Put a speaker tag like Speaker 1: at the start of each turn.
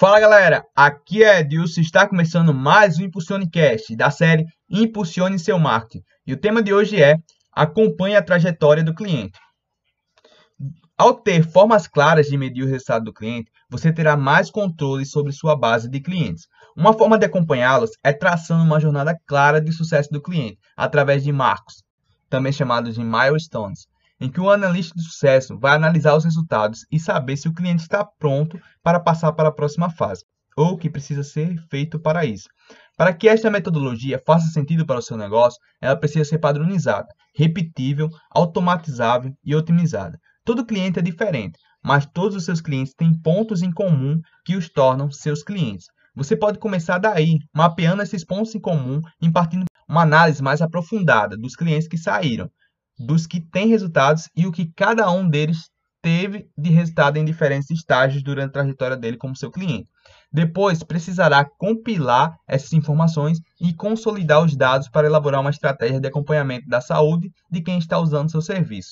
Speaker 1: Fala galera, aqui é Edilson, está começando mais um Impulsionecast da série Impulsione seu marketing. E o tema de hoje é Acompanhe a trajetória do cliente. Ao ter formas claras de medir o resultado do cliente, você terá mais controle sobre sua base de clientes. Uma forma de acompanhá-los é traçando uma jornada clara de sucesso do cliente, através de marcos, também chamados de milestones, em que o analista de sucesso vai analisar os resultados e saber se o cliente está pronto para passar para a próxima fase, ou o que precisa ser feito para isso. Para que esta metodologia faça sentido para o seu negócio, ela precisa ser padronizada, repetível, automatizável e otimizada. Todo cliente é diferente, mas todos os seus clientes têm pontos em comum que os tornam seus clientes. Você pode começar daí, mapeando esses pontos em comum e partindo uma análise mais aprofundada dos clientes que saíram, dos que têm resultados e o que cada um deles teve de resultado em diferentes estágios durante a trajetória dele como seu cliente. Depois, precisará compilar essas informações e consolidar os dados para elaborar uma estratégia de acompanhamento da saúde de quem está usando seu serviço.